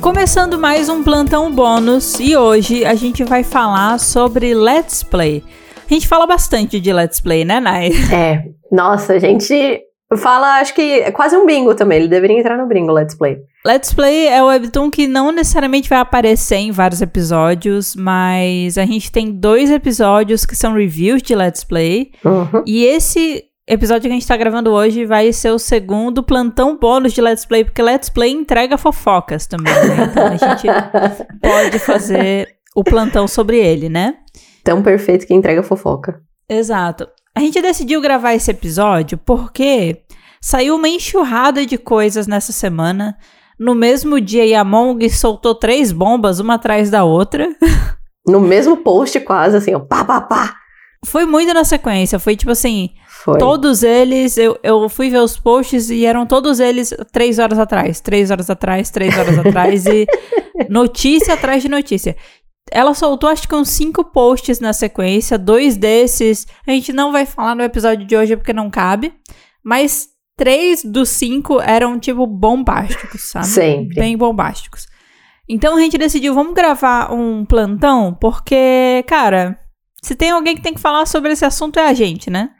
Começando mais um plantão bônus e hoje a gente vai falar sobre Let's Play. A gente fala bastante de Let's Play, né, Nai? É, nossa, a gente fala, acho que é quase um bingo também. Ele deveria entrar no bingo Let's Play. Let's Play é o webtoon que não necessariamente vai aparecer em vários episódios, mas a gente tem dois episódios que são reviews de Let's Play. Uhum. E esse episódio que a gente tá gravando hoje vai ser o segundo plantão bônus de Let's Play, porque Let's Play entrega fofocas também, né? Então a gente pode fazer o plantão sobre ele, né? Tão perfeito que entrega fofoca. Exato. A gente decidiu gravar esse episódio porque saiu uma enxurrada de coisas nessa semana. No mesmo dia, Yamong soltou três bombas, uma atrás da outra. No mesmo post, quase assim, ó, pá, pá, pá. Foi muito na sequência. Foi tipo assim: Foi. todos eles. Eu, eu fui ver os posts e eram todos eles três horas atrás, três horas atrás, três horas atrás. E notícia atrás de notícia. Ela soltou acho que uns cinco posts na sequência. Dois desses a gente não vai falar no episódio de hoje porque não cabe. Mas três dos cinco eram, tipo, bombásticos, sabe? Sempre. Bem bombásticos. Então a gente decidiu, vamos gravar um plantão, porque, cara, se tem alguém que tem que falar sobre esse assunto é a gente, né?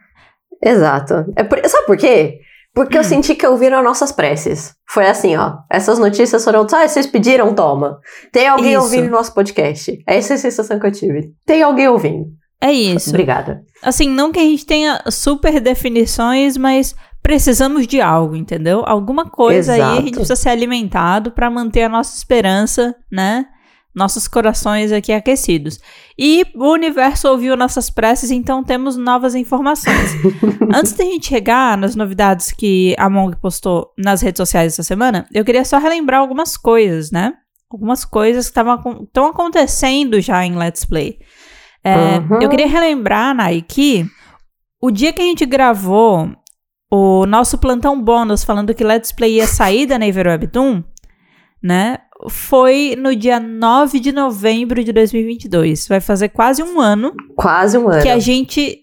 Exato. É por- Sabe por quê? Porque Hum. eu senti que ouviram nossas preces. Foi assim, ó. Essas notícias foram. Ah, vocês pediram, toma. Tem alguém Isso. ouvindo nosso podcast. Essa é a sensação que eu tive. Tem alguém ouvindo. É isso. Obrigada. Assim, não que a gente tenha super definições, mas precisamos de algo, entendeu? Alguma coisa aí a gente Exato. precisa ser alimentado para manter a nossa esperança, né? Nossos corações aqui aquecidos. E o universo ouviu nossas preces, então temos novas informações. Antes da gente chegar nas novidades que a Mong postou nas redes sociais essa semana, eu queria só relembrar algumas coisas, né? Algumas coisas que estão acontecendo já em Let's Play. É, Uhum. Eu queria relembrar, Nai, que o dia que a gente gravou o nosso plantão bônus falando que Let's Play ia sair da Naver Webtoon, né? Foi no dia 9 de novembro de 2022. Vai fazer quase um ano Quase um ano. que a gente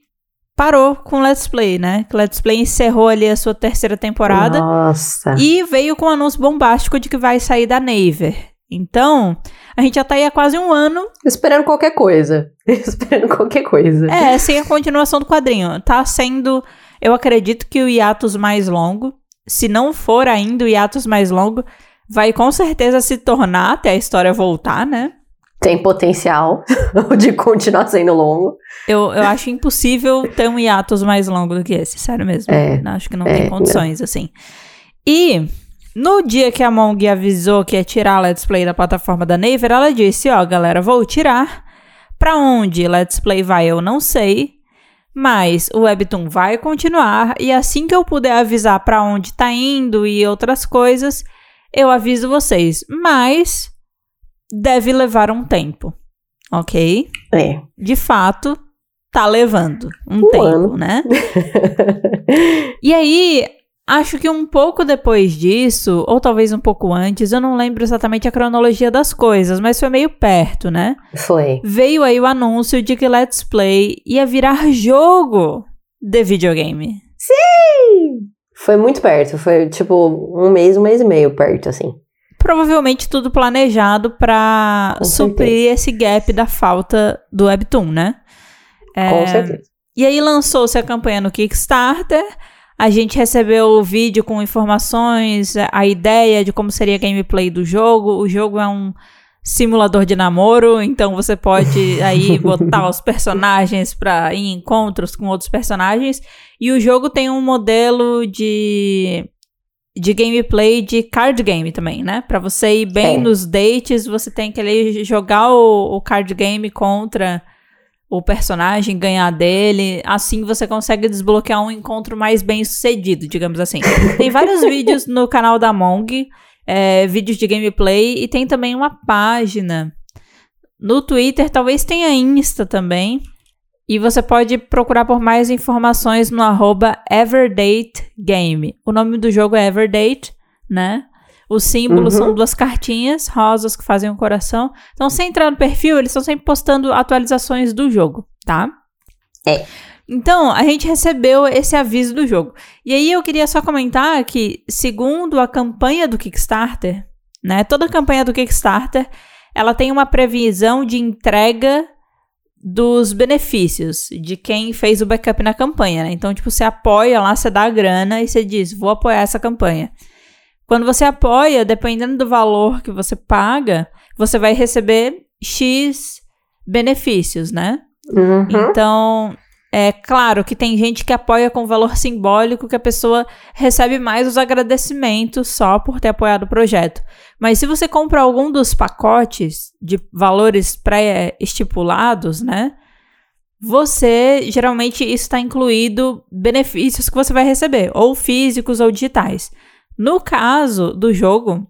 parou com Let's Play, né? Que Let's Play encerrou ali a sua terceira temporada Nossa. e veio com um anúncio bombástico de que vai sair da Naver. Então, a gente já tá aí há quase um ano Esperando qualquer coisa. Esperando qualquer coisa. É, sem a continuação do quadrinho. Tá sendo, eu acredito que o hiatus mais longo, se não for ainda o hiatus mais longo, vai com certeza se tornar até a história voltar, né? Tem potencial de continuar sendo longo. Eu, eu acho impossível ter um hiatus mais longo do que esse, sério mesmo. É, acho que não é, tem condições, assim. E no dia que a Mong avisou que ia tirar a Let's Play da plataforma da Naver, ela disse: Ó, galera, vou tirar. Pra onde Let's Play vai, eu não sei. Mas o Webtoon vai continuar. E assim que eu puder avisar pra onde tá indo e outras coisas, eu aviso vocês. Mas deve levar um tempo. Ok? É. de fato, tá levando um, Um tempo, ano. né? E aí, acho que um pouco depois disso, ou talvez um pouco antes, eu não lembro exatamente a cronologia das coisas, mas foi meio perto, né? Foi. Veio aí o anúncio de que Let's Play ia virar jogo de videogame. Foi muito perto. Foi tipo um mês, um mês e meio perto, assim. Provavelmente tudo planejado pra Com suprir esse gap da falta do Webtoon, né? É, Com certeza. E aí lançou-se a campanha no Kickstarter. A gente recebeu o vídeo com informações, a ideia de como seria a gameplay do jogo. O jogo é um simulador de namoro, então você pode aí botar os personagens para em encontros com outros personagens. E o jogo tem um modelo de de gameplay de card game também, né? Pra você ir bem É. nos dates, você tem que ali jogar o, o card game contra o personagem, ganhar dele. Assim você consegue desbloquear um encontro mais bem sucedido, digamos assim. Tem vários vídeos no canal da Mong, é, vídeos de gameplay, e tem também uma página no Twitter, talvez tenha Insta também. E você pode procurar por mais informações no arroba EverdateGame. O nome do jogo é Everdate, né? Os símbolos Uhum. são duas cartinhas rosas que fazem um coração. Então, se entrar no perfil, eles estão sempre postando atualizações do jogo, tá? É. Então, a gente recebeu esse aviso do jogo. E aí eu queria só comentar que, segundo a campanha do Kickstarter, né? Toda campanha do Kickstarter, ela tem uma previsão de entrega dos benefícios de quem fez o backup na campanha, né? Então, tipo, você apoia lá, você dá a grana e você diz, vou apoiar essa campanha. Quando você apoia, dependendo do valor que você paga, você vai receber X benefícios, né? Uhum. Então, é claro que tem gente que apoia com valor simbólico que a pessoa recebe mais os agradecimentos só por ter apoiado o projeto. Mas se você compra algum dos pacotes de valores pré-estipulados, né? Você geralmente está incluído benefícios que você vai receber, ou físicos ou digitais. No caso do jogo,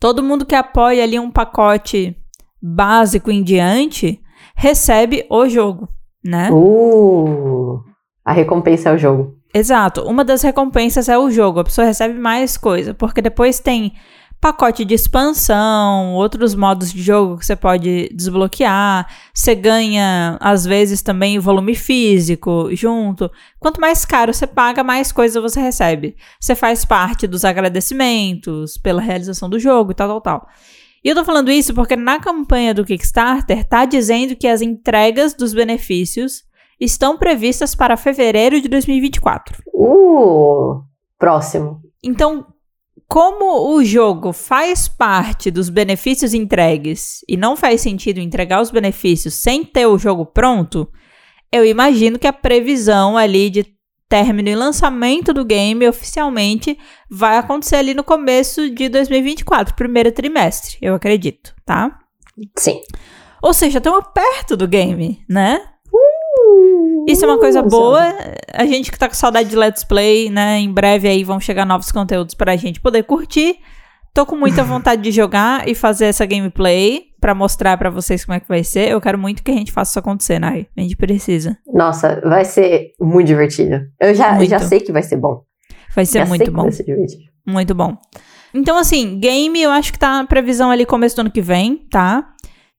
todo mundo que apoia ali um pacote básico em diante recebe o jogo, né? Uh, a recompensa é o jogo. Exato. Uma das recompensas é o jogo. A pessoa recebe mais coisa, porque depois tem pacote de expansão, outros modos de jogo que você pode desbloquear. Você ganha, às vezes, também volume físico junto. Quanto mais caro você paga, mais coisa você recebe. Você faz parte dos agradecimentos pela realização do jogo e tal, tal, tal. E eu tô falando isso porque na campanha do Kickstarter tá dizendo que as entregas dos benefícios estão previstas para fevereiro de 2024. Uh, próximo. Então, como o jogo faz parte dos benefícios entregues e não faz sentido entregar os benefícios sem ter o jogo pronto, eu imagino que a previsão ali de término e lançamento do game oficialmente vai acontecer ali no começo de 2024, primeiro trimestre, eu acredito, tá? Sim. Ou seja, estamos perto do game, né? Isso é uma coisa boa. A gente que tá com saudade de Let's Play, né? Em breve aí vão chegar novos conteúdos pra gente poder curtir. Tô com muita vontade de jogar e fazer essa gameplay para mostrar para vocês como é que vai ser. Eu quero muito que a gente faça isso acontecer, Nai. A gente precisa. Nossa, vai ser muito divertido. Eu já, Muito. já sei que vai ser bom. Vai ser já muito bom. vai ser divertido. Muito bom. Então, assim, game eu acho que tá na previsão ali começo do ano que vem, tá?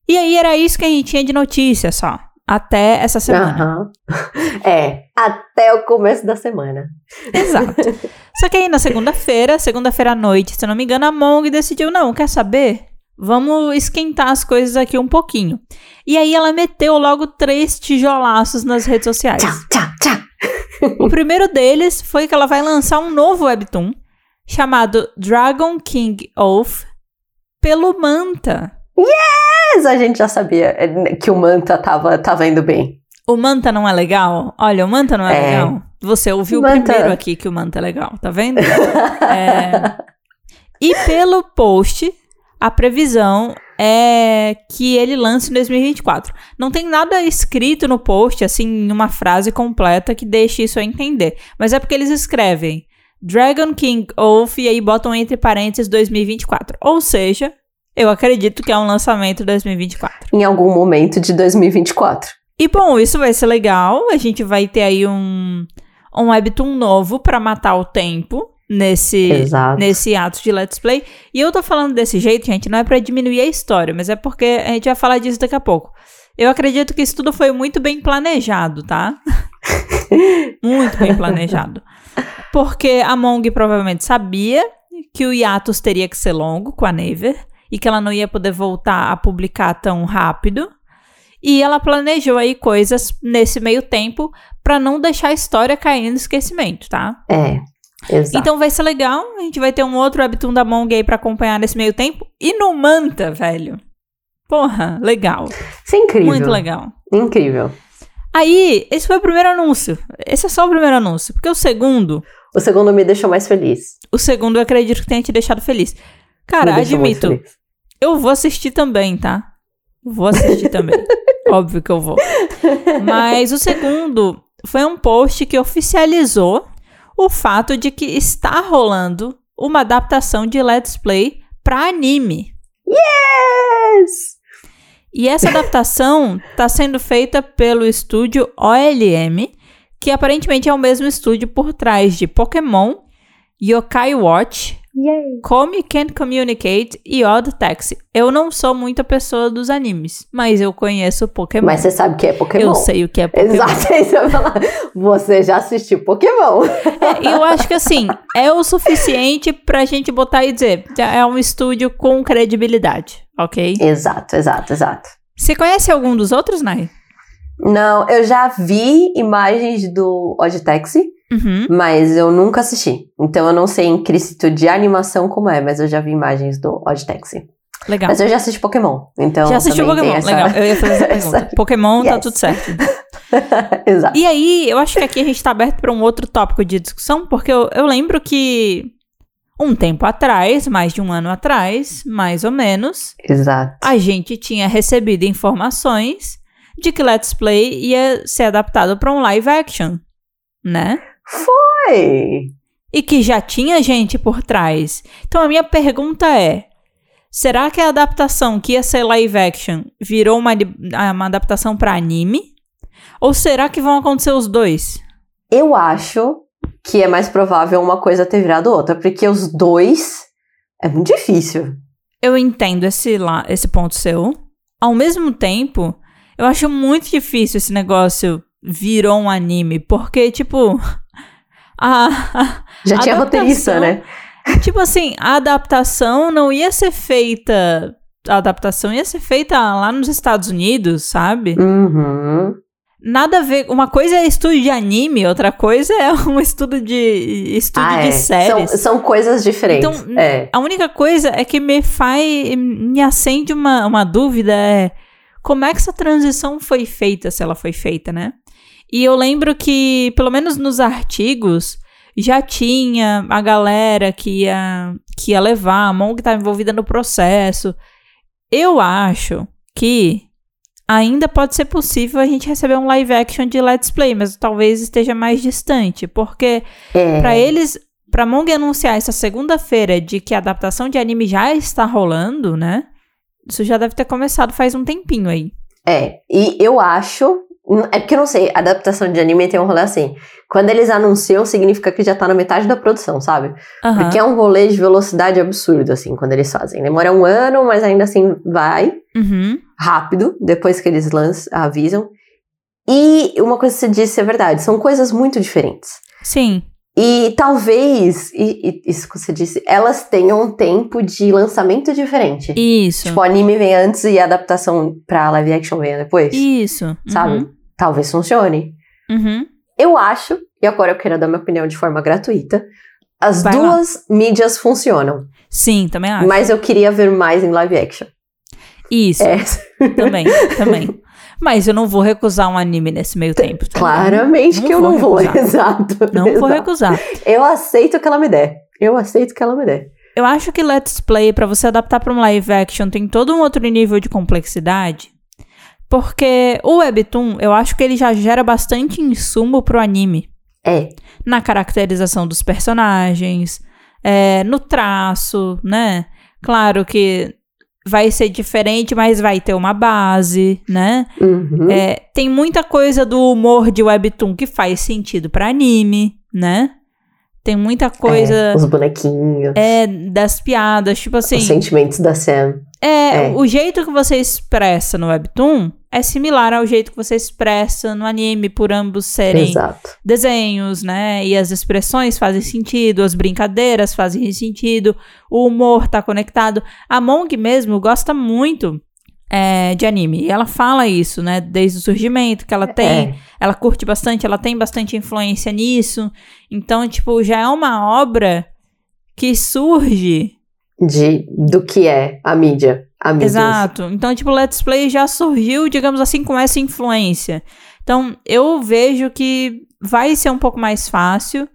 E aí era isso que a gente tinha de notícia só. Até essa semana. Aham. É, até o começo da semana. Exato. Só que aí na segunda-feira, segunda-feira à noite, se eu não me engano, a Mong decidiu, não, quer saber? Vamos esquentar as coisas aqui um pouquinho. E aí ela meteu logo três tijolaços nas redes sociais. Tchau, tchau, tchau. O primeiro deles foi que ela vai lançar um novo webtoon chamado Dragon King Oath pelo Manta. Mas a gente já sabia é, que o Manta tava, tava indo bem. O Manta não é legal? Olha, o Manta não é, É. legal. Você ouviu Manta- primeiro aqui que o Manta é legal, tá vendo? É. E pelo post, a previsão é que ele lance em 2024. Não tem nada escrito no post, assim, uma frase completa que deixe isso a entender. Mas é porque eles escrevem Dragon King Oath e aí botam entre parênteses 2024. Ou seja, eu acredito que é um lançamento 2024. Em algum momento de 2024. E bom, isso vai ser legal. A gente vai ter aí um, um webtoon novo pra matar o tempo nesse, Exato. nesse ato de Let's Play. E eu tô falando desse jeito, gente, não é pra diminuir a história, mas é porque a gente vai falar disso daqui a pouco. Eu acredito que isso tudo foi muito bem planejado, tá? muito bem planejado. Porque a Mong provavelmente sabia que o hiatus teria que ser longo com a Naver e que ela não ia poder voltar a publicar tão rápido. E ela planejou aí coisas nesse meio tempo pra não deixar a história cair no esquecimento, tá? É, exato. Então vai ser legal. A gente vai ter um outro webtoon da Mong aí pra acompanhar nesse meio tempo. E no Manta, velho. Porra, legal. Isso é incrível. Muito legal. Incrível. Aí, esse foi o primeiro anúncio. Esse é só o primeiro anúncio. Porque o segundo, O segundo me deixou mais feliz. o segundo eu acredito que tenha te deixado feliz. Cara, Me admito, eu vou assistir também, tá? Vou assistir também. Óbvio que eu vou. Mas o segundo foi um post que oficializou o fato de que está rolando uma adaptação de Let's Play pra anime. Yes! E essa adaptação está sendo feita pelo estúdio OLM, que aparentemente é o mesmo estúdio por trás de Pokémon, Yokai Watch, Yay! Come Can't Communicate e Odd Taxi. Eu não sou muita pessoa dos animes, mas eu conheço Pokémon. Mas você sabe o que é Pokémon? Eu sei o que é Pokémon. Exato, é isso eu falar. Você já assistiu Pokémon. É, eu acho que assim, é o suficiente pra gente botar e dizer, é um estúdio com credibilidade, ok? Exato, exato, exato. Você conhece algum dos outros, Nai? Não, eu já vi imagens do Odd Taxi, Uhum. mas eu nunca assisti. Então eu não sei em quesito de animação como é, mas eu já vi imagens do Odd Taxi. Legal. Mas eu já assisti Pokémon, então Já assistiu também Pokémon? essa- Legal. Eu ia fazer essa pergunta. Pokémon tá Yes. tudo certo. Exato. E aí, eu acho que aqui a gente tá aberto para um outro tópico de discussão, porque eu, eu lembro que um tempo atrás, mais de um ano atrás, mais ou menos, Exato. a gente tinha recebido informações de que Let's Play ia ser adaptado para um live action, né? Oi! E que já tinha gente por trás. Então a minha pergunta é: será que a adaptação que ia ser live action virou uma, ah, uma adaptação para anime? Ou será que vão acontecer os dois? Eu acho que é mais provável uma coisa ter virado outra, porque os dois é muito difícil. Eu entendo esse, lá, esse ponto seu. Ao mesmo tempo, eu acho muito difícil esse negócio virou um anime, porque, tipo. A, Já tinha roteirista, né? tipo assim, a adaptação não ia ser feita. A adaptação ia ser feita lá nos Estados Unidos, sabe? Uhum. Nada a ver. Uma coisa é estúdio de anime, outra coisa é um estudo de. estúdio Ah, de é. séries. São, são coisas diferentes. Então, é. A única coisa é que me faz. me acende uma, uma dúvida é como é que essa transição foi feita, se ela foi feita, né? E eu lembro que, pelo menos nos artigos, já tinha a galera que ia, que ia levar, a mão que estava envolvida no processo. Eu acho que ainda pode ser possível a gente receber um live action de Let's Play, mas talvez esteja mais distante, porque é. Pra eles, pra Mong anunciar essa segunda-feira de que a adaptação de anime já está rolando, né? Isso já deve ter começado faz um tempinho aí. É, e eu acho. É porque eu não sei, adaptação de anime tem um rolê assim. Quando eles anunciam, significa que já tá na metade da produção, sabe? Aham. Porque é um rolê de velocidade absurdo, assim, quando eles fazem. Demora um ano, mas ainda assim vai Uhum. rápido, depois que eles lançam, avisam. E uma coisa que você disse é verdade, são coisas muito diferentes. Sim. E talvez, e, e isso que você disse, elas tenham um tempo de lançamento diferente. Isso. Tipo, o anime vem antes e a adaptação pra live action vem depois. Isso. sabe? Uhum. Talvez funcione. Uhum. Eu acho, e agora eu quero dar minha opinião de forma gratuita, as Vai lá. duas mídias funcionam. Sim, também acho. Mas eu queria ver mais em live action. Isso. É, Também, também. Mas eu não vou recusar um anime nesse meio tempo. tá? claramente Não que eu vou não vou. recusar. Exato. Não vou exato. recusar. Eu aceito o que ela me der. Eu aceito o que ela me der. Eu acho que Let's Play, pra você adaptar pra um live action, tem todo um outro nível de complexidade. Porque o Webtoon, eu acho que ele já gera bastante insumo pro anime. É. Na caracterização dos personagens, é, no traço, né? Claro que vai ser diferente, mas vai ter uma base, né? Uhum. É, tem muita coisa do humor de Webtoon que faz sentido pra anime, né? Tem muita coisa É, os bonequinhos. é, das piadas, tipo assim. Os sentimentos da Sam. É, É. o jeito que você expressa no Webtoon é similar ao jeito que você expressa no anime, por ambos serem Exato. desenhos, né? E as expressões fazem sentido, as brincadeiras fazem sentido, o humor tá conectado. A Mong mesmo gosta muito é, de anime. E ela fala isso, né? Desde o surgimento, que ela tem É. ela curte bastante, ela tem bastante influência nisso. Então, tipo, já é uma obra que surge. De, do que é a mídia. A mídia. Exato. Então, tipo, Let's Play já surgiu, digamos assim, com essa influência. Então, eu vejo que vai ser um pouco mais fácil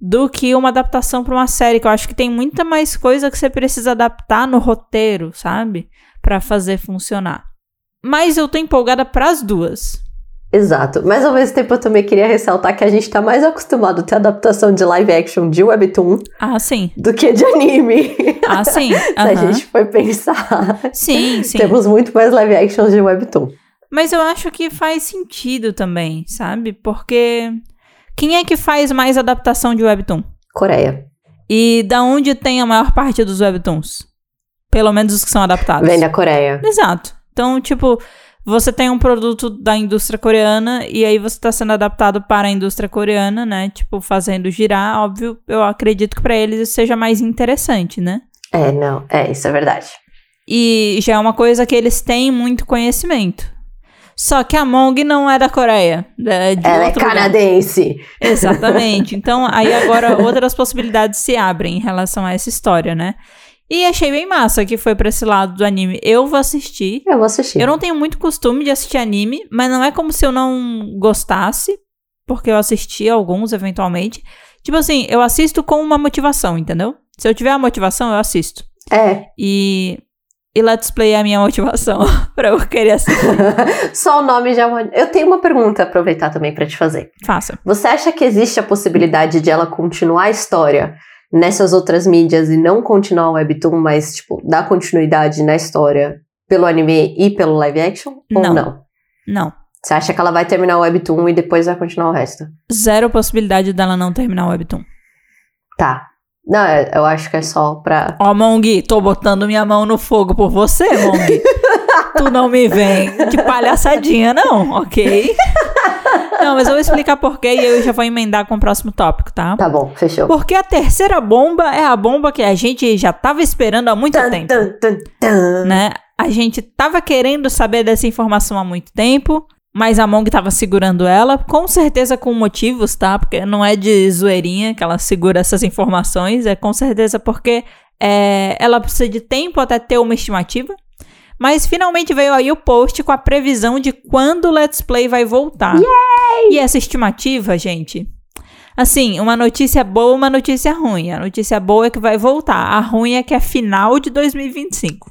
do que uma adaptação para uma série, que eu acho que tem muita mais coisa que você precisa adaptar no roteiro, sabe? Pra fazer funcionar. Mas eu tô empolgada pras duas. Exato. Mas ao mesmo tempo eu também queria ressaltar que a gente tá mais acostumado a ter adaptação de live action de webtoon Ah, sim. do que de anime. Ah, sim. Se a gente for pensar. Sim, sim. Temos muito mais live actions de webtoon. Mas eu acho que faz sentido também, sabe? Porque quem é que faz mais adaptação de webtoon? Coreia. E da onde tem a maior parte dos webtoons? Pelo menos os que são adaptados. Vem da Coreia. Exato. Então, tipo, você tem um produto da indústria coreana e aí você está sendo adaptado para a indústria coreana, né? Tipo, fazendo girar, óbvio, eu acredito que para eles isso seja mais interessante, né? É, não. É, isso é verdade. E já é uma coisa que eles têm muito conhecimento. Só que a Mong não é da Coreia. É de Ela é outro lugar. canadense. Exatamente. Então, aí agora outras possibilidades se abrem em relação a essa história, né? E achei bem massa que foi pra esse lado do anime. Eu vou assistir. Eu vou assistir. Eu não tenho muito costume de assistir anime, mas não é como se eu não gostasse, porque eu assisti alguns eventualmente. Tipo assim, eu assisto com uma motivação, entendeu? Se eu tiver a motivação, eu assisto. É. E. E Let's Play é a minha motivação pra eu querer assistir. Só o nome já. é Eu tenho uma pergunta a aproveitar também pra te fazer. Faça. Você acha que existe a possibilidade de ela continuar a história nessas outras mídias e não continuar o Webtoon, mas, tipo, dar continuidade na história pelo anime e pelo live action? Ou Não. não? Não. Você acha que ela vai terminar o Webtoon e depois vai continuar o resto? Zero possibilidade dela não terminar o Webtoon. Tá. Não, é- eu acho que é só pra. Ó, Mong, tô botando minha mão no fogo por você, Mong. tu não me vem de palhaçadinha, não, ok? Não, mas eu vou explicar por quê e eu já vou emendar com o próximo tópico, tá? Tá bom, fechou. Porque a terceira bomba é a bomba que a gente já tava esperando há muito Tan, tempo, tan, tan, tan. né? A gente tava querendo saber dessa informação há muito tempo, mas a Mong tava segurando ela, com certeza com motivos, tá? Porque não é de zoeirinha que ela segura essas informações, é com certeza porque é, ela precisa de tempo até ter uma estimativa. Mas finalmente veio aí o post com a previsão de quando o Let's Play vai voltar. E essa estimativa, gente, assim, uma notícia boa, uma notícia ruim. A notícia boa é que vai voltar. A ruim é que é final de 2025.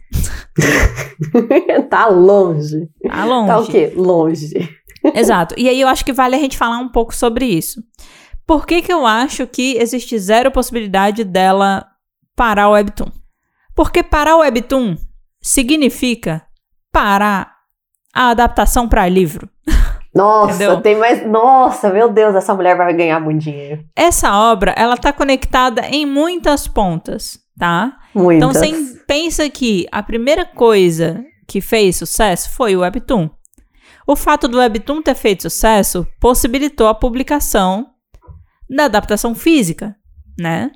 tá longe. Tá longe. Tá o quê? Longe. Exato. E aí eu acho que vale a gente falar um pouco sobre isso. Por que, que eu acho que existe zero possibilidade dela parar o Webtoon? Porque parar o Webtoon significa parar a adaptação para livro. Nossa, Entendeu? tem mais. Nossa, meu Deus, essa mulher vai ganhar muito dinheiro. Essa obra, ela tá conectada em muitas pontas, tá? Muitas. Então você pensa que a primeira coisa que fez sucesso foi o Webtoon. O fato do Webtoon ter feito sucesso possibilitou a publicação da adaptação física, né?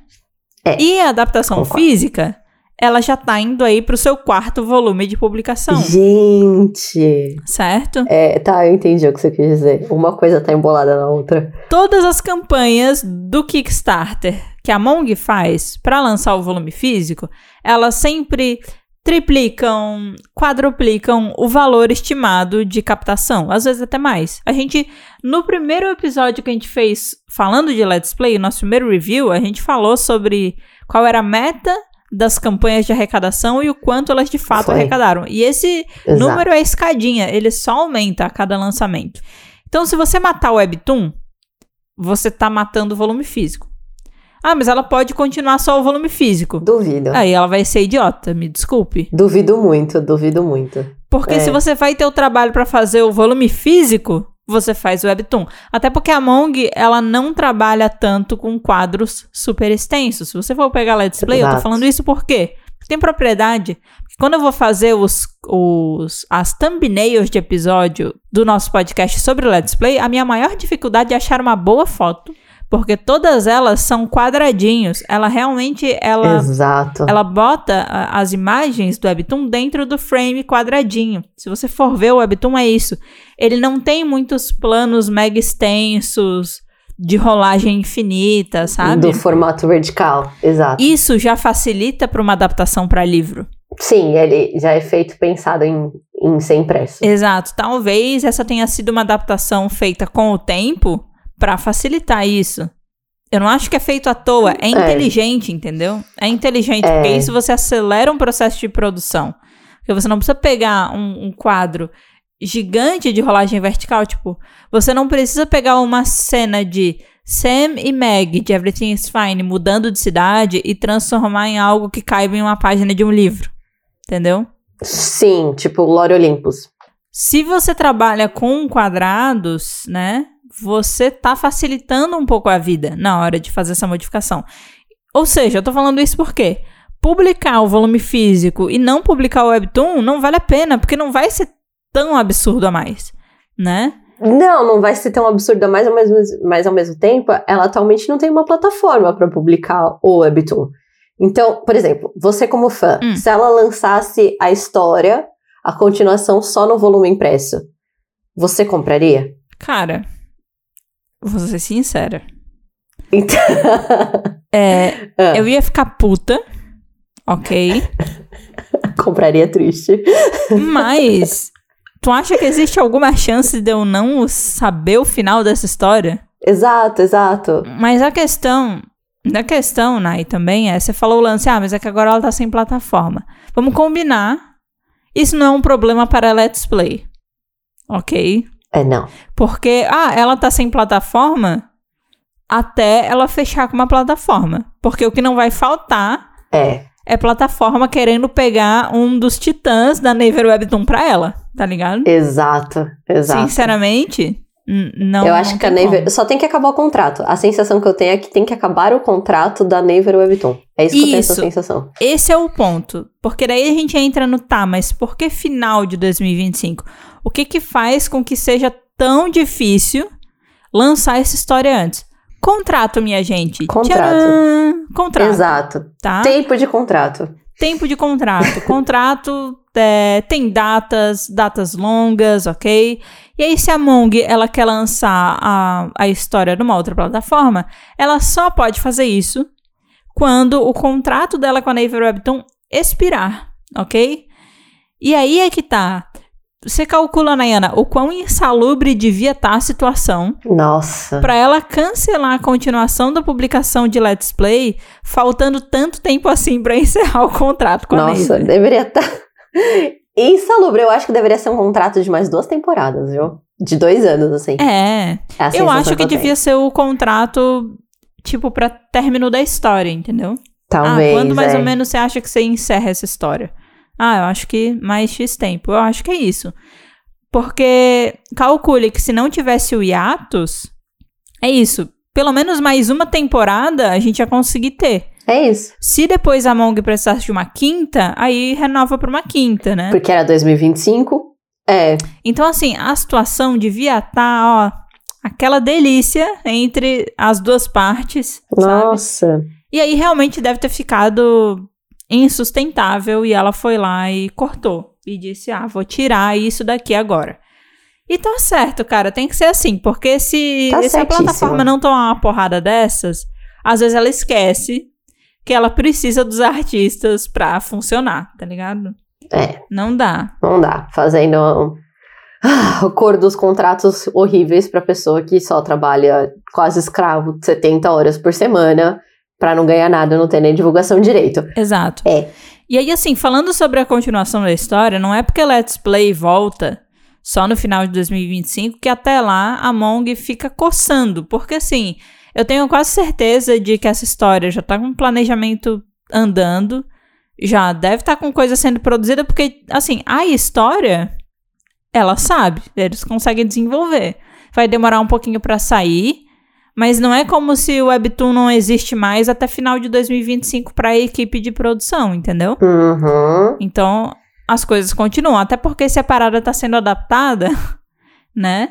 É, e a adaptação concordo. física, ela já tá indo aí pro seu quarto volume de publicação, Gente. certo? É, tá, eu entendi o que você quis dizer. Uma coisa tá embolada na outra. Todas as campanhas do Kickstarter que a Mong faz para lançar o volume físico, elas sempre triplicam, quadruplicam o valor estimado de captação, às vezes até mais. A gente, no primeiro episódio que a gente fez falando de Let's Play, nosso primeiro review, a gente falou sobre qual era a meta das campanhas de arrecadação e o quanto elas de fato Foi. arrecadaram. E esse Exato. número é escadinha, ele só aumenta a cada lançamento. Então, se você matar o Webtoon, você tá matando o volume físico. Ah, mas ela pode continuar só o volume físico. Duvido. Aí ela vai ser idiota, me desculpe. Duvido muito, duvido muito. Porque É. se você vai ter o trabalho pra fazer o volume físico, você faz o webtoon. Até porque a Mong, ela não trabalha tanto com quadros super extensos. Se você for pegar Let's Play, eu tô Exato. falando isso por quê? Porque tem propriedade. Porque quando eu vou fazer os, os, as thumbnails de episódio do nosso podcast sobre Let's Play, a minha maior dificuldade é achar uma boa foto. Porque todas elas são quadradinhos. Ela realmente, ela Exato. ela bota as imagens do Webtoon dentro do frame quadradinho. Se você for ver o Webtoon, é isso. Ele não tem muitos planos mega extensos, de rolagem infinita, sabe? Do formato vertical. Exato. Isso já facilita para uma adaptação para livro. Sim, ele já é feito pensado em, em ser impresso. Exato. Talvez essa tenha sido uma adaptação feita com o tempo para facilitar isso. Eu não acho que é feito à toa, é inteligente, entendeu? É inteligente, É. porque isso você acelera um processo de produção. Porque você não precisa pegar um, um quadro gigante de rolagem vertical, tipo, você não precisa pegar uma cena de Sam e Meg de Everything is Fine mudando de cidade e transformar em algo que caiba em uma página de um livro. Entendeu? Sim, tipo Lore Olympus. Se você trabalha com quadrados, né, você tá facilitando um pouco a vida na hora de fazer essa modificação. Ou seja, eu tô falando isso porque publicar o volume físico e não publicar o webtoon não vale a pena, porque não vai ser tão absurdo a mais, né? Não, não vai ser tão absurdo a mais, mas, mas ao mesmo tempo, ela atualmente não tem uma plataforma para publicar o webtoon. Então, por exemplo, você como fã, Hum. se ela lançasse a história, a continuação só no volume impresso, você compraria? Cara, vou ser sincera. Então, É, Ah. eu ia ficar puta, ok? compraria triste. Mas, tu acha que existe alguma chance de eu não saber o final dessa história? Exato, exato. Mas a questão, a questão, Nai, também é, você falou o lance, ah, mas é que agora ela tá sem plataforma. Vamos combinar, isso não é um problema para Let's Play, ok? É, não. Porque, ah, ela tá sem plataforma até ela fechar com uma plataforma. Porque o que não vai faltar É, é plataforma querendo pegar um dos titãs da Naver Webtoon pra ela, tá ligado? exato, exato. Sinceramente, não. eu acho não que a Naver. como. Só tem que acabar o contrato. A sensação que eu tenho é que tem que acabar o contrato da Naver Webtoon. É isso que eu tenho essa Isso. sensação. Esse é o ponto. Porque daí a gente entra no tá, mas por que final de 2025? O que que faz com que seja tão difícil lançar essa história antes? Contrato, minha gente. Contrato. Tcharam! Contrato, Exato. tá? Tempo de contrato. Tempo de contrato. Contrato é, tem datas, datas longas, ok? E aí, se a Mong ela quer lançar a, a história numa outra plataforma, ela só pode fazer isso quando o contrato dela com a Naver Webtoon expirar, ok? E aí é que tá. Você calcula, Nayana, o quão insalubre devia estar a situação Nossa. Pra ela cancelar a continuação da publicação de Let's Play, faltando tanto tempo assim pra encerrar o contrato com a Nossa, deveria estar. Insalubre. Eu acho que deveria ser um contrato de mais duas temporadas, viu? De dois anos, assim. É, É eu acho que eu devia ser o contrato, tipo, pra término da história, entendeu? Talvez. ah, quando mais é. ou menos você acha que você encerra essa história? Ah, eu acho que mais X tempo. Eu acho que é isso. Porque calcule que se não tivesse o hiatus, é isso. Pelo menos mais uma temporada a gente ia conseguir ter. É isso. Se depois a Mong precisasse de uma quinta, aí renova pra uma quinta, né? Porque era 2025. É. Então, assim, a situação devia estar, ó, aquela delícia entre as duas partes, sabe? Nossa. E aí realmente deve ter ficado insustentável e ela foi lá e cortou. E disse, ah, vou tirar isso daqui agora. E tá certo, cara, tem que ser assim, porque se, Tá se a plataforma não tomar uma porrada dessas, às vezes ela esquece que ela precisa dos artistas pra funcionar, tá ligado? É. Não dá. Não dá. Fazendo um- ah, o cor dos contratos horríveis pra pessoa que só trabalha quase escravo 70 horas por semana pra não ganhar nada, não ter nem divulgação direito. Exato. É. E aí, assim, falando sobre a continuação da história, não é porque Let's Play volta só no final de 2025 que até lá a Mong fica coçando. Porque, assim, eu tenho quase certeza de que essa história já tá com planejamento andando, já deve estar com coisa sendo produzida, porque, assim, a história, ela sabe, eles conseguem desenvolver. Vai demorar um pouquinho pra sair, mas não é como se o Webtoon não existe mais até final de 2025 para a equipe de produção, entendeu? Uhum. Então, as coisas continuam. Até porque se a parada tá sendo adaptada, né?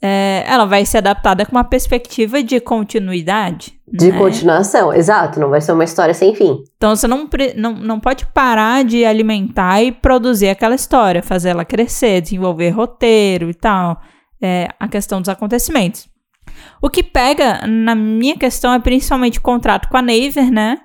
é, ela vai ser adaptada com uma perspectiva de continuidade. De né? continuação, exato. Não vai ser uma história sem fim. Então, você não, não, não pode parar de alimentar e produzir aquela história, fazer ela crescer, desenvolver roteiro e tal. É, a questão dos acontecimentos. O que pega na minha questão é principalmente o contrato com a Naver, né?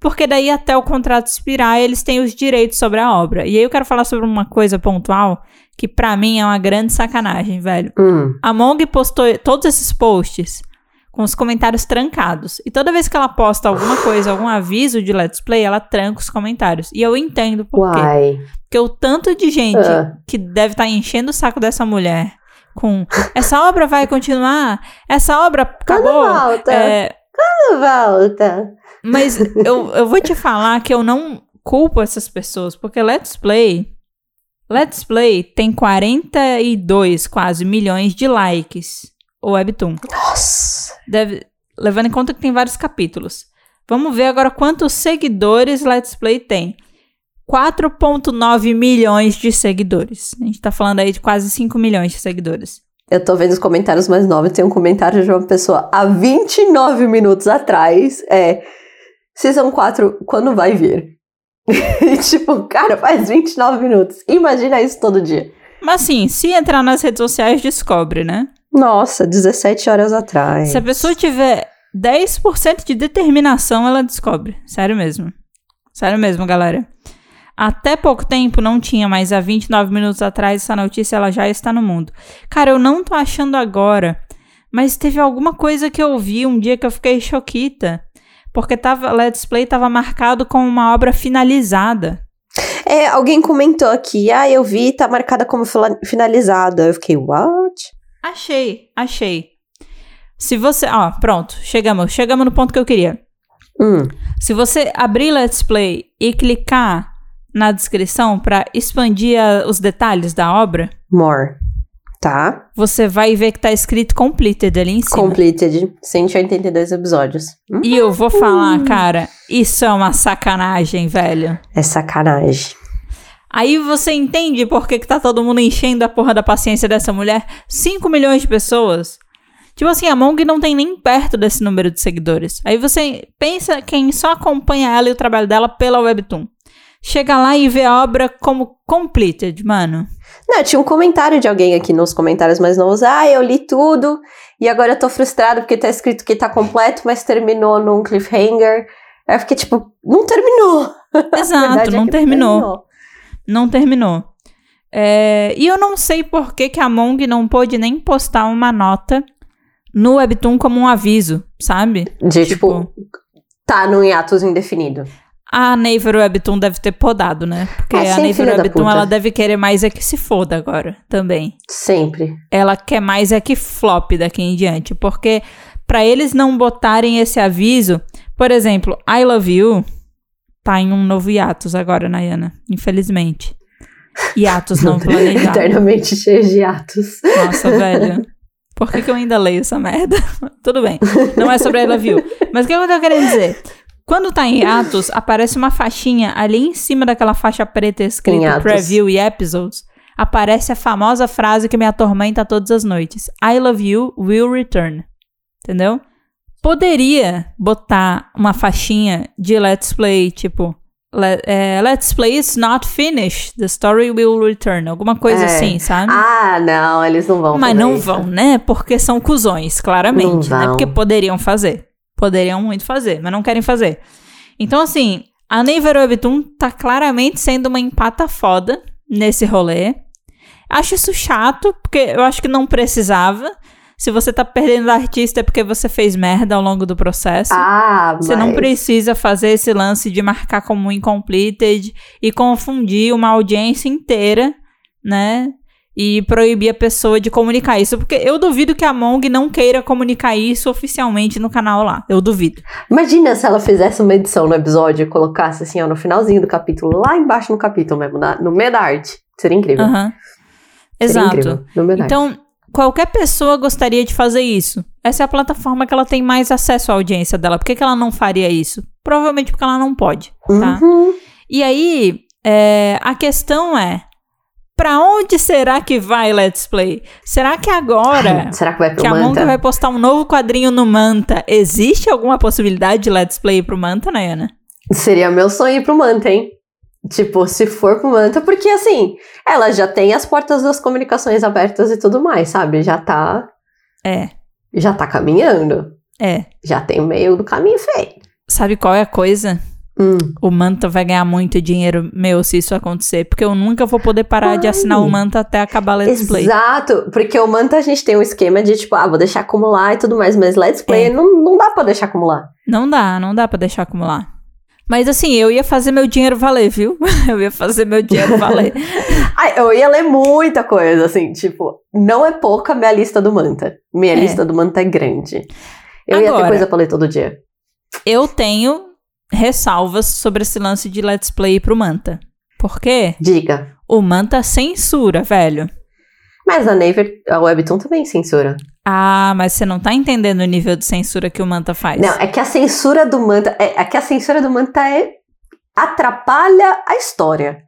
Porque daí até o contrato expirar, eles têm os direitos sobre a obra. E aí eu quero falar sobre uma coisa pontual que pra mim é uma grande sacanagem, velho. Hum. A Mong postou todos esses posts com os comentários trancados. E toda vez que ela posta alguma coisa, algum aviso de Let's Play, ela tranca os comentários. E eu entendo por quê. Uai. Porque o tanto de gente Ah. que deve estar enchendo o saco dessa mulher com essa obra vai continuar, essa obra Quando acabou. volta? É, Quando volta? mas eu, eu vou te falar que eu não culpo essas pessoas, porque Let's Play. Let's Play tem 42 quase milhões de likes. O Webtoon. Nossa. Deve, levando em conta que tem vários capítulos. Vamos ver agora quantos seguidores Let's Play tem. 4.9 milhões de seguidores. A gente tá falando aí de quase 5 milhões de seguidores. Eu tô vendo os comentários mais novos. Tem um comentário de uma pessoa há 29 minutos atrás. É. Season 4, quando vai vir? tipo, cara, faz 29 minutos. Imagina isso todo dia. Mas assim, se entrar nas redes sociais, descobre, né? Nossa, 17 horas atrás. Se a pessoa tiver 10% de determinação, ela descobre. Sério mesmo. Sério mesmo, galera. Até pouco tempo não tinha, mas há 29 minutos atrás essa notícia ela já está no mundo. Cara, eu não tô achando agora, mas teve alguma coisa que eu vi um dia que eu fiquei choquita, porque tava Let's Play tava marcado como uma obra finalizada. É, alguém comentou aqui, ah, eu vi, tá marcada como finalizada. Eu fiquei, what? Achei, achei. Se você, ó, pronto, chegamos, chegamos no ponto que eu queria. Hum. Se você abrir Let's Play e clicar na descrição para expandir a, os detalhes da obra. More. Tá. Você vai ver que tá escrito completed ali em cima. Completed, 182 episódios. E eu vou falar, cara, isso é uma sacanagem, velho. É sacanagem. Aí você entende por que, que tá todo mundo enchendo a porra da paciência dessa mulher? 5 milhões de pessoas. Tipo assim, a Mong não tem nem perto desse número de seguidores. Aí você pensa quem só acompanha ela e o trabalho dela pela Webtoon chega lá e vê a obra como completed, mano. Não, tinha um comentário de alguém aqui nos comentários mais novos. Ah, eu li tudo e agora eu tô frustrado porque tá escrito que tá completo, mas terminou num cliffhanger. Aí eu fiquei tipo, não terminou. Exato, é não, terminou. terminou. Não terminou. É, e eu não sei por que, que a Mong não pôde nem postar uma nota no Webtoon como um aviso, sabe? De tipo, tipo tá no hiatus indefinido a Naver Webtoon deve ter podado, né? Porque é, a Naver Webtoon, ela deve querer mais é que se foda agora, também. Sempre. Ela quer mais é que flop daqui em diante, porque para eles não botarem esse aviso, por exemplo, I Love You tá em um novo hiatus agora, Nayana, infelizmente. Hiatus não planejado. Eternamente cheio de hiatus. Nossa, velho. Por que, que eu ainda leio essa merda? Tudo bem. Não é sobre I Love You. Mas o que eu tô querendo dizer? Quando tá em atos, aparece uma faixinha ali em cima daquela faixa preta escrita Preview e Episodes. Aparece a famosa frase que me atormenta todas as noites: I love you, will return. Entendeu? Poderia botar uma faixinha de Let's Play, tipo, Let, é, Let's Play is not finished, the story will return. Alguma coisa é. assim, sabe? Ah, não, eles não vão Mas não isso. vão, né? Porque são cuzões, claramente. Não né? Porque poderiam fazer. Poderiam muito fazer, mas não querem fazer. Então, assim, a Naver Webtoon tá claramente sendo uma empata foda nesse rolê. Acho isso chato, porque eu acho que não precisava. Se você tá perdendo artista é porque você fez merda ao longo do processo. Ah, Você não precisa fazer esse lance de marcar como incompleted e confundir uma audiência inteira, né? E proibir a pessoa de comunicar isso. Porque eu duvido que a Mong não queira comunicar isso oficialmente no canal lá. Eu duvido. Imagina se ela fizesse uma edição no episódio e colocasse assim, ó, no finalzinho do capítulo, lá embaixo no capítulo mesmo, na, no meio da arte. Seria incrível. Uhum. Exato. Incrível, então, qualquer pessoa gostaria de fazer isso. Essa é a plataforma que ela tem mais acesso à audiência dela. Por que, que ela não faria isso? Provavelmente porque ela não pode, tá? Uhum. E aí, é, a questão é, Pra onde será que vai Let's Play? Será que agora será que, vai pro que Manta? a Monka vai postar um novo quadrinho no Manta, existe alguma possibilidade de Let's Play pro Manta, Nayana? Seria meu sonho ir pro Manta, hein? Tipo, se for pro Manta, porque assim, ela já tem as portas das comunicações abertas e tudo mais, sabe? Já tá. É. Já tá caminhando. É. Já tem meio do caminho feito. Sabe qual é a coisa? Hum. O Manta vai ganhar muito dinheiro meu se isso acontecer, porque eu nunca vou poder parar Ai. de assinar o Manta até acabar Let's Play. Exato, porque o Manta a gente tem um esquema de tipo, ah, vou deixar acumular e tudo mais, mas Let's Play é. não, não dá pra deixar acumular. Não dá, não dá pra deixar acumular. Mas assim, eu ia fazer meu dinheiro valer, viu? Eu ia fazer meu dinheiro valer. Ai, eu ia ler muita coisa, assim, tipo, não é pouca minha lista do Manta. Minha é. lista do Manta é grande. Eu Agora, ia ter coisa pra ler todo dia. Eu tenho ressalvas sobre esse lance de Let's Play pro Manta. Por quê? Diga. O Manta censura, velho. Mas a Naver, a Webtoon também censura. Ah, mas você não tá entendendo o nível de censura que o Manta faz. Não, é que a censura do Manta. É, é que a censura do Manta é. atrapalha a história.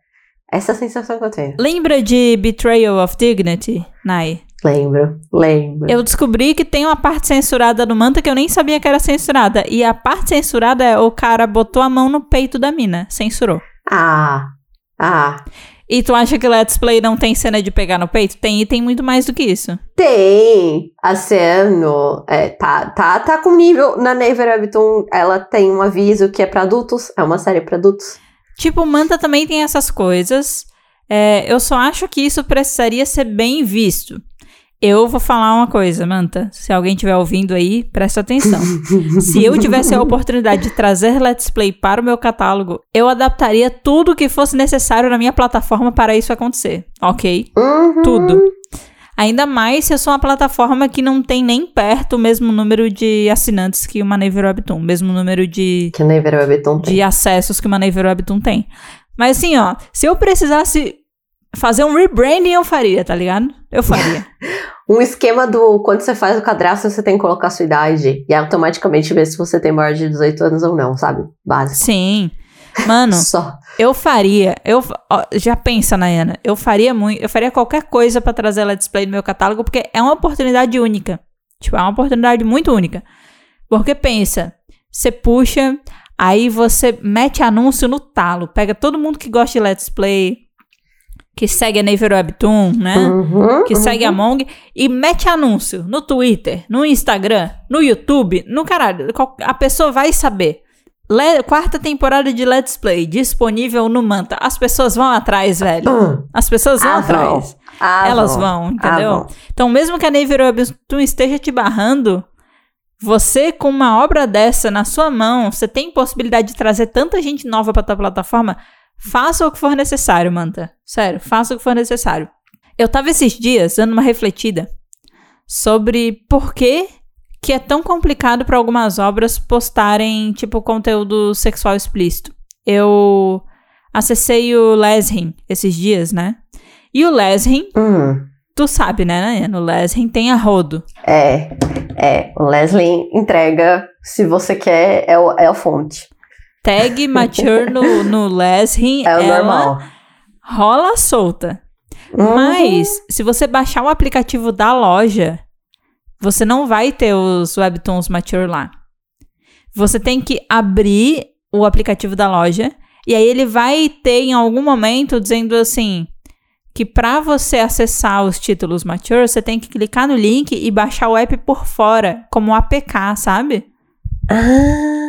Essa é a sensação que eu tenho. Lembra de Betrayal of Dignity, Nai? Lembro, lembro. Eu descobri que tem uma parte censurada no Manta que eu nem sabia que era censurada. E a parte censurada é o cara botou a mão no peito da mina. Censurou. Ah, ah. E tu acha que Let's Play não tem cena de pegar no peito? Tem, e tem muito mais do que isso. Tem a cena. É, tá, tá, tá com nível. Na Never Webtoon, ela tem um aviso que é pra adultos. É uma série pra adultos. Tipo, Manta também tem essas coisas. É, eu só acho que isso precisaria ser bem visto. Eu vou falar uma coisa, Manta. Se alguém estiver ouvindo aí, presta atenção. Se eu tivesse a oportunidade de trazer Let's Play para o meu catálogo, eu adaptaria tudo que fosse necessário na minha plataforma para isso acontecer. Ok? Uhum. Tudo. Ainda mais se eu sou uma plataforma que não tem nem perto o mesmo número de assinantes que uma Naver Webtoon, mesmo número de, Que a Never Webtoon tem. de acessos que uma Naver Webtoon tem. Mas assim, ó, se eu precisasse fazer um rebranding, eu faria, tá ligado? Eu faria. Um esquema do quando você faz o cadastro, você tem que colocar a sua idade e automaticamente ver se você tem maior de 18 anos ou não, sabe? Básico. Sim. Mano, Só. eu faria. Eu ó, já pensa, Nayana. Eu faria muito. Eu faria qualquer coisa pra trazer Let's Play no meu catálogo, porque é uma oportunidade única. Tipo, é uma oportunidade muito única. Porque pensa, você puxa, aí você mete anúncio no talo, pega todo mundo que gosta de Let's Play, que segue a Naver Webtoon, né? Uhum, que uhum. segue a Mong e mete anúncio no Twitter, no Instagram, no YouTube, no caralho. A pessoa vai saber. Le- quarta temporada de Let's Play disponível no Manta. As pessoas vão atrás, velho. Hum. As pessoas vão Ah, atrás. Ah, Elas vão. vão, entendeu? Ah. Então, mesmo que a Naver Webtoon esteja te barrando, você com uma obra dessa na sua mão, você tem possibilidade de trazer tanta gente nova pra tua plataforma, faça o que for necessário, Manta. Sério, faça o que for necessário. Eu tava esses dias dando uma refletida sobre por que que é tão complicado para algumas obras postarem, tipo, conteúdo sexual explícito. Eu acessei o Leshin esses dias, né? E o Leshin, Hum. tu sabe, né, Nayana? O Leshin tem a rodo. É, é. O Leslie entrega, se você quer, é, o- é a fonte. Tag mature no, no Leshin, É o ela normal. rola solta. Uhum. Mas, se você baixar o aplicativo da loja, você não vai ter os webtoons mature lá. Você tem que abrir o aplicativo da loja e aí ele vai ter em algum momento dizendo assim que para você acessar os títulos mature, você tem que clicar no link e baixar o app por fora, como APK, sabe? Ah,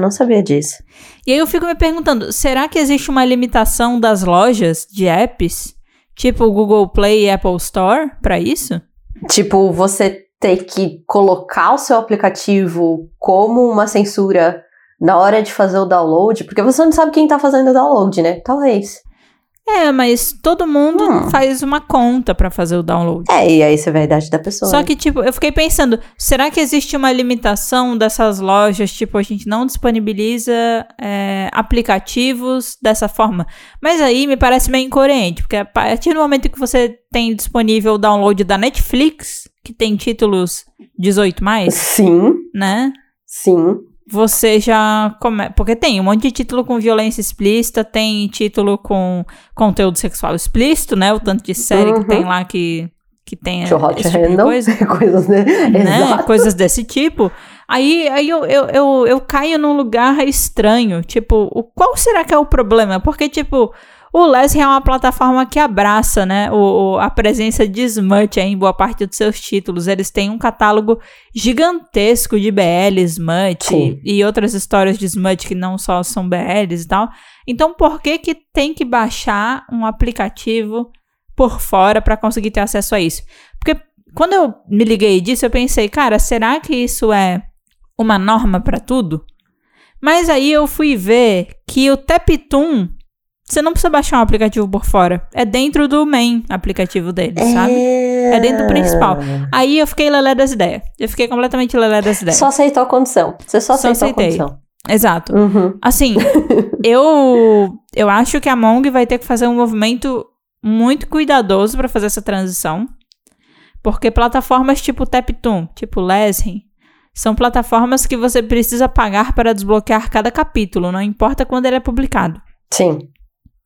não sabia disso. E aí eu fico me perguntando, será que existe uma limitação das lojas de apps, tipo Google Play e Apple Store, para isso? Tipo, você ter que colocar o seu aplicativo como uma censura na hora de fazer o download, porque você não sabe quem tá fazendo o download, né? Talvez. É, mas todo mundo Hum. faz uma conta pra fazer o download. É, e aí isso é a verdade da pessoa. Só né? que, tipo, eu fiquei pensando, será que existe uma limitação dessas lojas? Tipo, a gente não disponibiliza é, aplicativos dessa forma. Mas aí me parece meio incoerente, porque a partir do momento que você tem disponível o download da Netflix, que tem títulos 18, Sim, né? sim. Você já come... Porque tem um monte de título com violência explícita, tem título com conteúdo sexual explícito, né? O tanto de série que Uhum. tem lá que, que tem hot esse tipo handle. coisa. Coisas, né? né? Coisas desse tipo. Aí, aí eu, eu, eu, eu caio num lugar estranho. Tipo, o, qual será que é o problema? Porque, tipo, o Leslie é uma plataforma que abraça, né? O, a presença de Smut aí em boa parte dos seus títulos. Eles têm um catálogo gigantesco de BL, Smut e outras histórias de Smut que não só são BLs e tal. Então, por que que tem que baixar um aplicativo por fora para conseguir ter acesso a isso? Porque quando eu me liguei disso, eu pensei, cara, será que isso é uma norma para tudo? Mas aí eu fui ver que o Teptoon, você não precisa baixar um aplicativo por fora. É dentro do main aplicativo deles, sabe? É dentro do principal. Aí eu fiquei lelé das ideias. Eu fiquei completamente lelé das ideias. Só aceitou a condição. Você só Só aceitou aceitei. a condição. Exato. Uhum. Assim, eu eu acho que a Mong vai ter que fazer um movimento muito cuidadoso para fazer essa transição. Porque plataformas tipo Taptoon, tipo Leshin, são plataformas que você precisa pagar para desbloquear cada capítulo, não importa quando ele é publicado. Sim.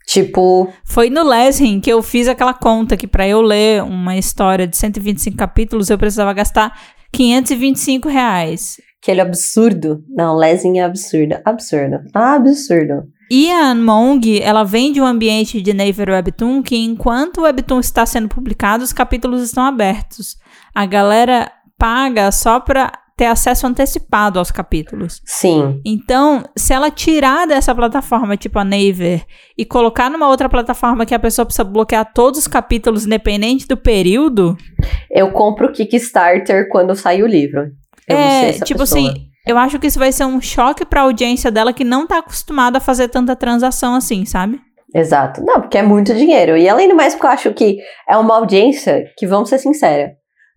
Tipo. Foi no Leshin que eu fiz aquela conta que para eu ler uma história de 125 capítulos eu precisava gastar 525 reais. Aquele absurdo. Não, Lesing é absurdo. Absurdo. Absurdo. E a Mong, ela vem de um ambiente de Naver Webtoon que enquanto o Webtoon está sendo publicado, os capítulos estão abertos. A galera paga só pra ter acesso antecipado aos capítulos. Sim. Então, se ela tirar dessa plataforma, tipo a Naver, e colocar numa outra plataforma que a pessoa precisa bloquear todos os capítulos, independente do período. Eu compro o Kickstarter quando sai o livro. Eu é, tipo pessoa. assim, eu acho que isso vai ser um choque pra audiência dela que não tá acostumada a fazer tanta transação assim, sabe? Exato. Não, porque é muito dinheiro. E além do mais, porque eu acho que é uma audiência que, vamos ser sinceros,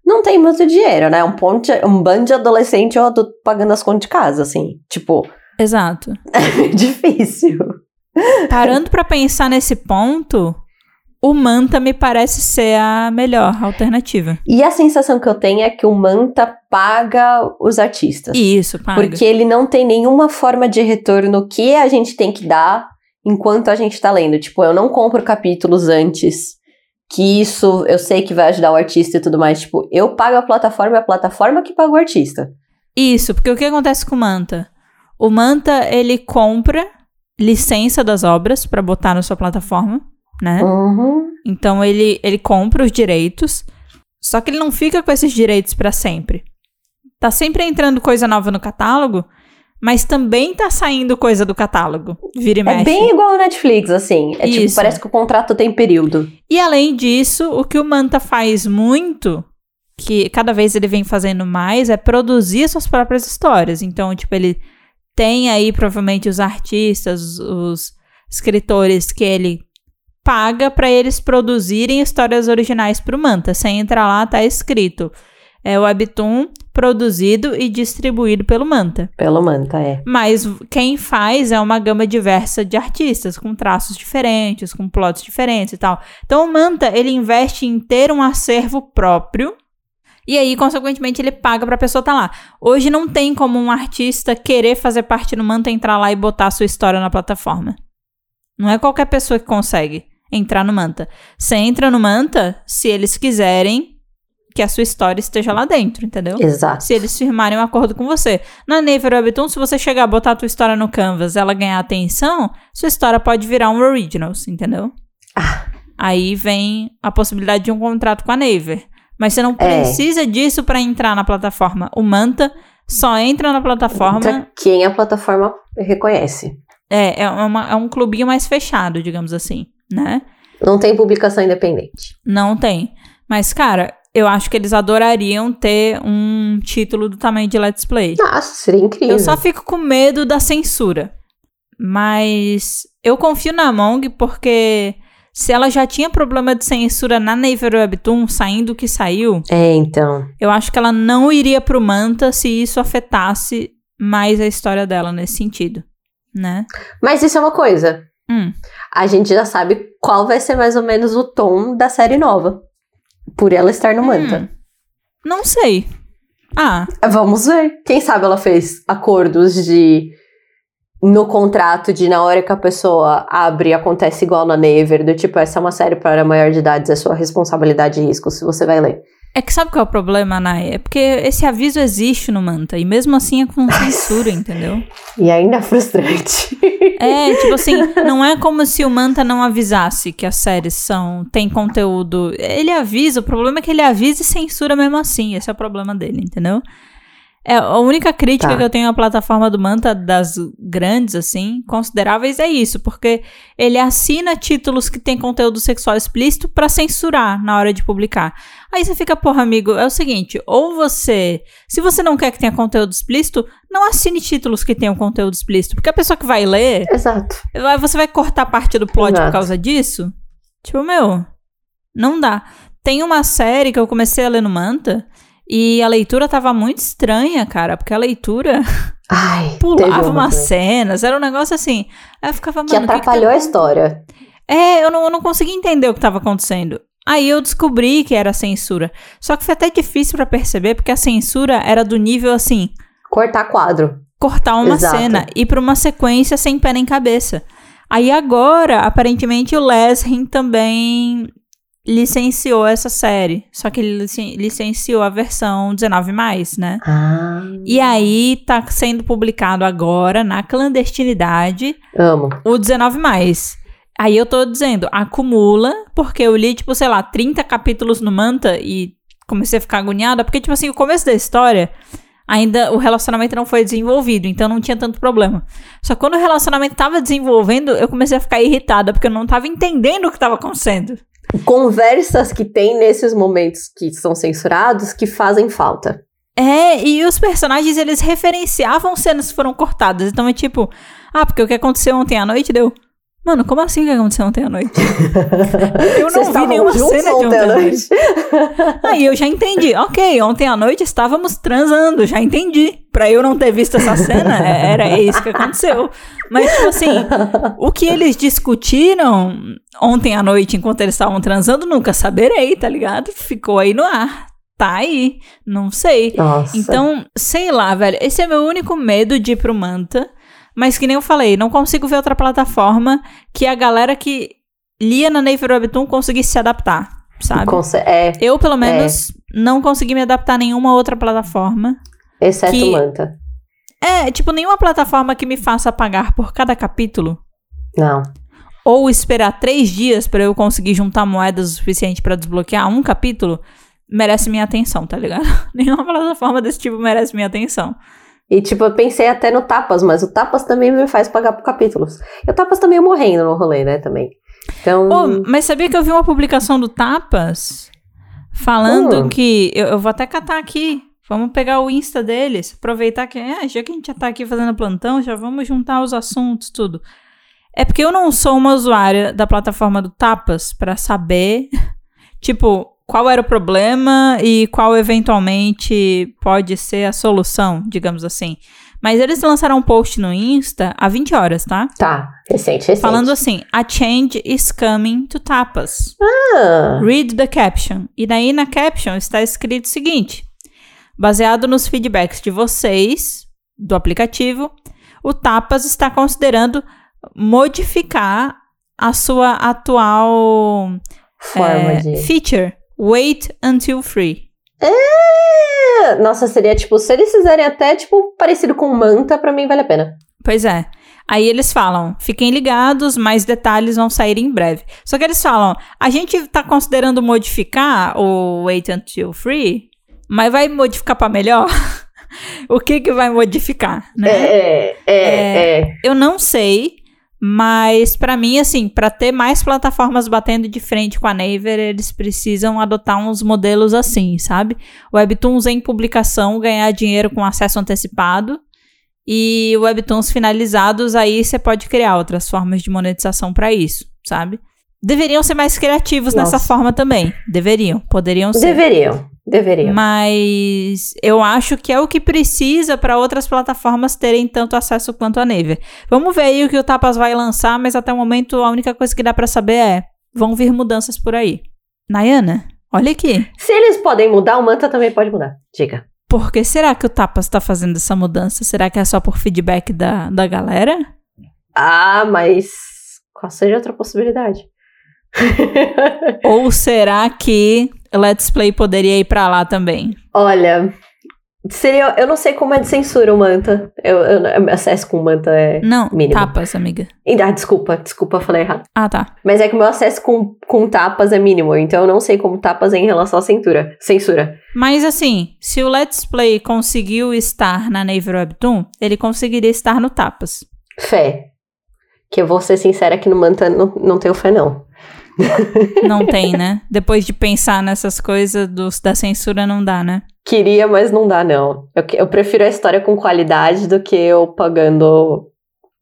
não tem muito dinheiro, né? Um, ponte, um bando de adolescente eu tô pagando as contas de casa, assim. Tipo. Exato. É difícil. Parando para pensar nesse ponto, o Manta me parece ser a melhor alternativa. E a sensação que eu tenho é que o Manta paga os artistas. Isso, paga. Porque ele não tem nenhuma forma de retorno que a gente tem que dar enquanto a gente tá lendo. Tipo, eu não compro capítulos antes. Que isso eu sei que vai ajudar o artista e tudo mais. Tipo, eu pago a plataforma e a plataforma que paga o artista. Isso, porque o que acontece com o Manta? O Manta, ele compra licença das obras para botar na sua plataforma né? Uhum. Então ele, ele compra os direitos, só que ele não fica com esses direitos para sempre. Tá sempre entrando coisa nova no catálogo, mas também tá saindo coisa do catálogo. Vira e mexe. É bem igual ao Netflix, assim. É tipo, Isso. tipo, parece que o contrato tem período. E além disso, o que o Manta faz muito, que cada vez ele vem fazendo mais, é produzir suas próprias histórias. Então, tipo, ele tem aí provavelmente os artistas, os escritores que ele paga para eles produzirem histórias originais para o Manta. Sem entrar lá, tá escrito. É o Webtoon produzido e distribuído pelo Manta. Pelo Manta, é. Mas quem faz é uma gama diversa de artistas, com traços diferentes, com plots diferentes e tal. Então o Manta, ele investe em ter um acervo próprio e aí, consequentemente, ele paga pra pessoa estar tá lá. Hoje não tem como um artista querer fazer parte do Manta, entrar lá e botar a sua história na plataforma. Não é qualquer pessoa que consegue entrar no Manta. Você entra no Manta se eles quiserem que a sua história esteja lá dentro, entendeu? Exato. Se eles firmarem um acordo com você. Na Naver Webtoon, se você chegar a botar a tua história no Canvas ela ganhar atenção, sua história pode virar um Originals, entendeu? Ah. Aí vem a possibilidade de um contrato com a Naver. Mas você não é. precisa disso para entrar na plataforma. O Manta só entra na plataforma. Entra quem a plataforma reconhece. É, é, uma, é um clubinho mais fechado, digamos assim, né? Não tem publicação independente. Não tem. Mas, cara, eu acho que eles adorariam ter um título do tamanho de Let's Play. Nossa, seria incrível. Eu só fico com medo da censura. Mas eu confio na Among porque se ela já tinha problema de censura na Naver Webtoon, saindo o que saiu. É, então. Eu acho que ela não iria pro Manta se isso afetasse mais a história dela nesse sentido né? Mas isso é uma coisa. Hum. A gente já sabe qual vai ser mais ou menos o tom da série nova. Por ela estar no Manta. Hum. Não sei. Ah. Vamos ver. Quem sabe ela fez acordos de. No contrato de na hora que a pessoa abre, acontece igual na Never, do tipo, essa é uma série para maior de idade, é sua responsabilidade e risco se você vai ler. É que sabe qual é o problema, Nai? É porque esse aviso existe no Manta. E mesmo assim é com censura, entendeu? E ainda é frustrante. É, tipo assim, não é como se o Manta não avisasse que as séries são. tem conteúdo. Ele avisa, o problema é que ele avisa e censura mesmo assim. Esse é o problema dele, entendeu? É, a única crítica tá. que eu tenho à plataforma do Manta, das grandes, assim, consideráveis, é isso, porque ele assina títulos que têm conteúdo sexual explícito para censurar na hora de publicar. Aí você fica, porra, amigo, é o seguinte, ou você, se você não quer que tenha conteúdo explícito, não assine títulos que tenham conteúdo explícito, porque a pessoa que vai ler, Exato. você vai cortar parte do plot Exato. por causa disso? Tipo, meu, não dá. Tem uma série que eu comecei a ler no Manta, e a leitura tava muito estranha, cara, porque a leitura Ai, pulava umas cenas, era um negócio assim. Aí eu ficava, que atrapalhou que que tá a história. É, eu não, eu não conseguia entender o que tava acontecendo. Aí eu descobri que era censura. Só que foi até difícil pra perceber, porque a censura era do nível assim, Cortar quadro. cortar uma Exato. cena e pra uma sequência sem pé nem cabeça. Aí agora, aparentemente, o Lesrin também licenciou essa série. Só que ele licen- licenciou a versão 19, né? Ah. E aí tá sendo publicado agora, na clandestinidade, Amo. o 19 Aí eu tô dizendo, acumula, porque eu li, tipo, sei lá, 30 capítulos no Manta e comecei a ficar agoniada, porque, tipo assim, o começo da história, ainda o relacionamento não foi desenvolvido, então não tinha tanto problema. Só que quando o relacionamento tava desenvolvendo, eu comecei a ficar irritada, porque eu não tava entendendo o que tava acontecendo. Conversas que tem nesses momentos que são censurados que fazem falta. É, e os personagens, eles referenciavam cenas que foram cortadas. Então é tipo, ah, porque o que aconteceu ontem à noite deu. Mano, como assim que aconteceu ontem à noite? Eu não Vocês vi nenhuma cena de ontem à noite. Aí eu já entendi. Ok, ontem à noite estávamos transando, já entendi. Pra eu não ter visto essa cena, é- era isso que aconteceu. Mas, tipo assim, o que eles discutiram ontem à noite enquanto eles estavam transando, nunca saberei, tá ligado? Ficou aí no ar. Tá aí. Não sei. Nossa. Então, sei lá, velho. Esse é meu único medo de ir pro Manta. Mas que nem eu falei, não consigo ver outra plataforma que a galera que lia na Naver Webtoon conseguisse se adaptar, sabe? Conse- é, Eu, pelo menos, não consegui me adaptar a nenhuma outra plataforma. exceto que- Manta. É, tipo, nenhuma plataforma que me faça pagar por cada capítulo. Não. Ou esperar três dias pra eu conseguir juntar moedas o suficiente pra desbloquear um capítulo, merece minha atenção, tá ligado? Nenhuma plataforma desse tipo merece minha atenção. E, tipo, eu pensei até no Tapas, mas o Tapas também me faz pagar por capítulos. E o Tapas tá meio morrendo no rolê, né, também. Então, Ô, mas sabia que eu vi uma publicação do Tapas falando Hum. que. Eu, eu vou até catar aqui. Vamos pegar o Insta deles, aproveitar que. É, já que a gente já tá aqui fazendo plantão, já vamos juntar os assuntos, tudo. É porque eu não sou uma usuária da plataforma do Tapas pra saber, tipo, qual era o problema e qual eventualmente pode ser a solução, digamos assim. Mas eles lançaram um post no Insta há 20 horas, tá? tá, recente, recente. Falando assim, a change is coming to tapas. Ah, Read the caption. E daí na caption está escrito o seguinte: baseado nos feedbacks de vocês do aplicativo, o Tapas está considerando modificar a sua atual forma é, de... feature. Wait until free. É, Nossa, seria, tipo, se eles fizerem até, tipo, parecido com Manta, pra mim vale a pena. Pois é. Aí eles falam, fiquem ligados, mais detalhes vão sair em breve. Só que eles falam, a gente tá considerando modificar o Wait Until Free, mas vai modificar pra melhor? o que que vai modificar, né? É, é, é, é. Eu não sei, mas pra mim, assim, pra ter mais plataformas batendo de frente com a Naver, eles precisam adotar uns modelos assim, sabe? Webtoons em publicação, ganhar dinheiro com acesso antecipado. E webtoons finalizados, aí você pode criar outras formas de monetização pra isso, sabe? Deveriam ser mais criativos Nossa. nessa forma também. Deveriam, poderiam ser. Deveriam, deveriam. Mas eu acho que é o que precisa para outras plataformas terem tanto acesso quanto a Naver. Vamos ver aí o que o Tapas vai lançar, mas até o momento a única coisa que dá para saber é: vão vir mudanças por aí. Nayana, olha aqui. Se eles podem mudar, o Manta também pode mudar. Diga. Por que será que o Tapas está fazendo essa mudança? Será que é só por feedback da, da galera? Ah, mas qual seja outra possibilidade? Ou será que Let's Play poderia ir para lá também? Olha, seria. Eu não sei como é de censura o Manta. Eu, eu, acesso com o Manta é. Não, Mínimo. Tapas, amiga. Ah, desculpa, desculpa, falei errado. Ah, tá. Mas é que o meu acesso com, com tapas é mínimo, então eu não sei como tapas é em relação à censura. Censura. Mas assim, se o Let's Play conseguiu estar na Naver Webtoon, ele conseguiria estar no Tapas. Fé. Que eu vou ser sincera que no Manta não, não tenho fé, não. Não tem, né? Depois de pensar nessas coisas dos, da censura, não dá, né? Queria, mas não dá, não. Eu, eu prefiro a história com qualidade do que eu pagando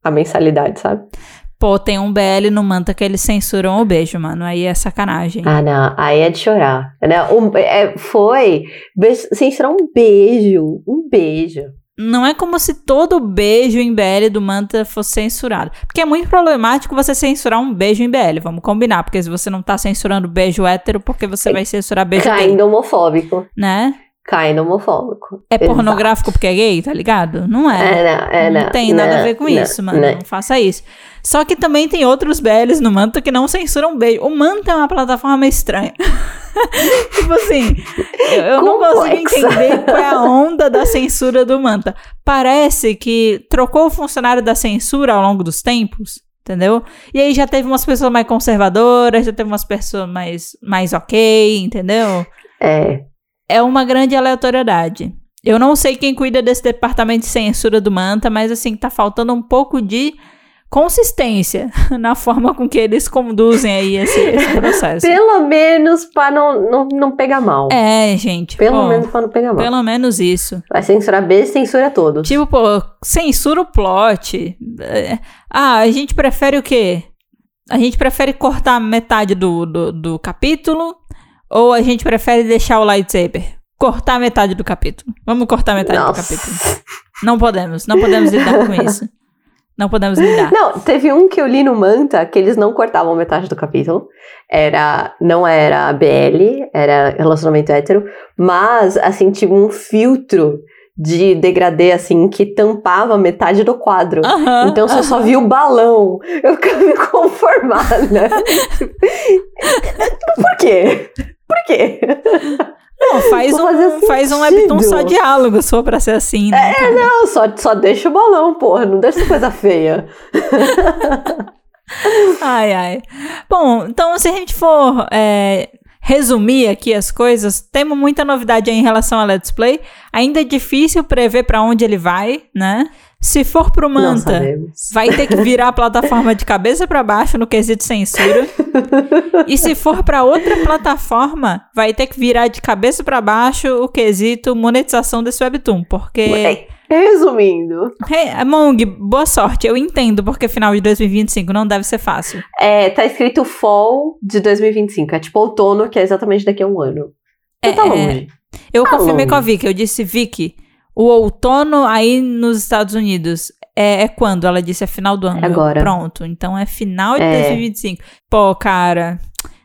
a mensalidade, sabe? Pô, tem um BL no Manta que eles censuram o beijo, mano. Aí é sacanagem. Ah, não. Aí é de chorar. Né? Um, é, foi. be- Censurar um beijo. Um beijo. Não é como se todo beijo em BL do Manta fosse censurado. Porque é muito problemático você censurar um beijo em BL, vamos combinar. Porque se você não tá censurando beijo hétero, porque você vai censurar beijo Caindo gay, homofóbico. né? Caindo homofóbico. É Exato. pornográfico porque é gay, tá ligado? Não é. É, não, é, não, não, tem nada não, a ver com não, isso, mano. não. Não faça isso. Só que também tem outros BLs no Manta que não censuram beijo. O Manta é uma plataforma estranha. tipo assim, eu, eu não consigo entender qual é a onda da censura do Manta. Parece que trocou o funcionário da censura ao longo dos tempos. Entendeu? E aí já teve umas pessoas mais conservadoras, já teve umas pessoas mais, mais ok, entendeu? É. é uma grande aleatoriedade. Eu não sei quem cuida desse departamento de censura do Manta, mas assim, tá faltando um pouco de consistência na forma com que eles conduzem aí esse, esse processo. Pelo menos pra não, não, não pegar mal. É, gente. Pelo pô, menos pra não pegar mal. Pelo menos isso. Vai censurar B, censura todos. Tipo, pô, censura o plot. É, Ah, a gente prefere o quê? A gente prefere cortar metade do, do, do capítulo ou a gente prefere deixar o lightsaber? Cortar metade do capítulo. Vamos cortar metade Nossa. do capítulo. Não podemos, não podemos lidar com isso. Não podemos lidar. Não, teve um que eu li no Manta que eles não cortavam metade do capítulo. Era. Não era BL, era relacionamento hétero, mas, assim, tinha um filtro de degradê, assim, que tampava metade do quadro. Então você só viu o balão. Eu ficava inconformada. Por quê? Por quê? Não, faz Não um, faz um webtoon só diálogo, for pra ser assim, né? cara? Não, só, só deixa o balão, porra. Não deixa coisa feia. Ai, ai. Bom, então se a gente for é, resumir aqui as coisas, temos muita novidade aí em relação a Let's Play. Ainda é difícil prever pra onde ele vai, né? Se for pro Manta, vai ter que virar a plataforma de cabeça pra baixo no quesito censura. e se for pra outra plataforma, vai ter que virar de cabeça pra baixo o quesito monetização desse webtoon, porque Resumindo, Hey, Mong, boa sorte. Eu entendo porque final de 2025 não deve ser fácil. é, tá escrito Fall de 2025. É tipo outono, que é exatamente daqui a um ano. Então tá É, longe. Eu Tá confirmei longe. com a Vicky, eu disse, Vicky, o outono aí nos Estados Unidos é, é quando? Ela disse, é final do ano. É agora. Pronto, então é final de É. 2025. Pô, cara,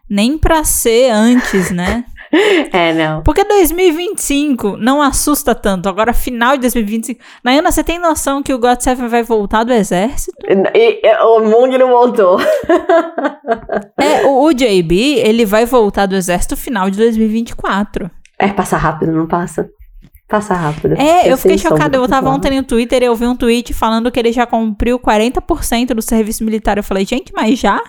nem pra ser antes, né? É, não. Porque 2025 não assusta tanto. Agora, final de 2025. Nayana, você tem noção que o God Seven vai voltar do exército? E- e- o Mung não voltou. É, o, o JB, ele vai voltar do exército final de 2024. É, passa rápido, não passa? Passa rápido. É, eu fiquei chocada. Eu tava ontem no Twitter e eu vi um tweet falando que ele já cumpriu 40% do serviço militar. Eu falei, gente, mas já?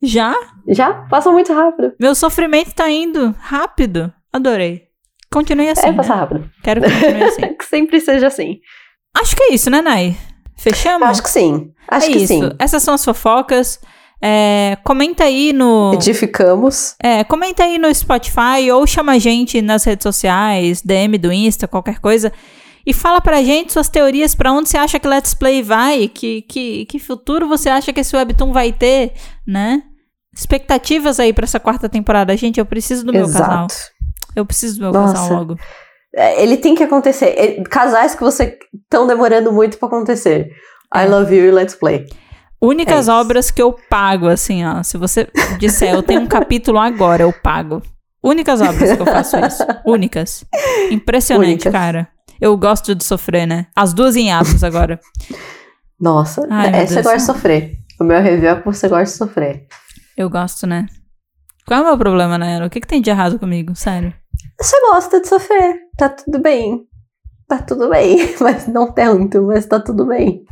Já? Já? Passa muito rápido. Meu sofrimento tá indo rápido. Adorei. Continue assim. é, passa né? rápido. Quero que continue assim. Que sempre seja assim. Acho que é isso, né, Nai? Fechamos? Acho que sim. Acho é que isso. sim. Essas são as fofocas. É, comenta aí no. Edificamos. É, comenta aí no Spotify ou chama a gente nas redes sociais, DM do Insta, qualquer coisa. E fala pra gente suas teorias pra onde você acha que Let's Play vai, que, que, que futuro você acha que esse Webtoon vai ter, né? Expectativas aí pra essa quarta temporada. Gente, eu preciso do meu casal. Exato. Eu preciso do meu Nossa. casal logo. É, Ele tem que acontecer. Casais que você estão demorando muito pra acontecer. I É. love you e let's play. Únicas É obras que eu pago, assim, ó. Se você disser, eu tenho um capítulo agora, eu pago. Únicas obras que eu faço isso. Únicas. Impressionante, Únicas. cara. Eu gosto de sofrer, né? As duas em atos agora. Nossa, Ai, é, você gosta de sofrer. O meu review é que você gosta de sofrer. Eu gosto, né? Qual é o meu problema, Nayara? O que, que tem de errado comigo? Sério. Você gosta de sofrer. Tá tudo bem. Tá tudo bem. Mas não tanto, mas tá tudo bem.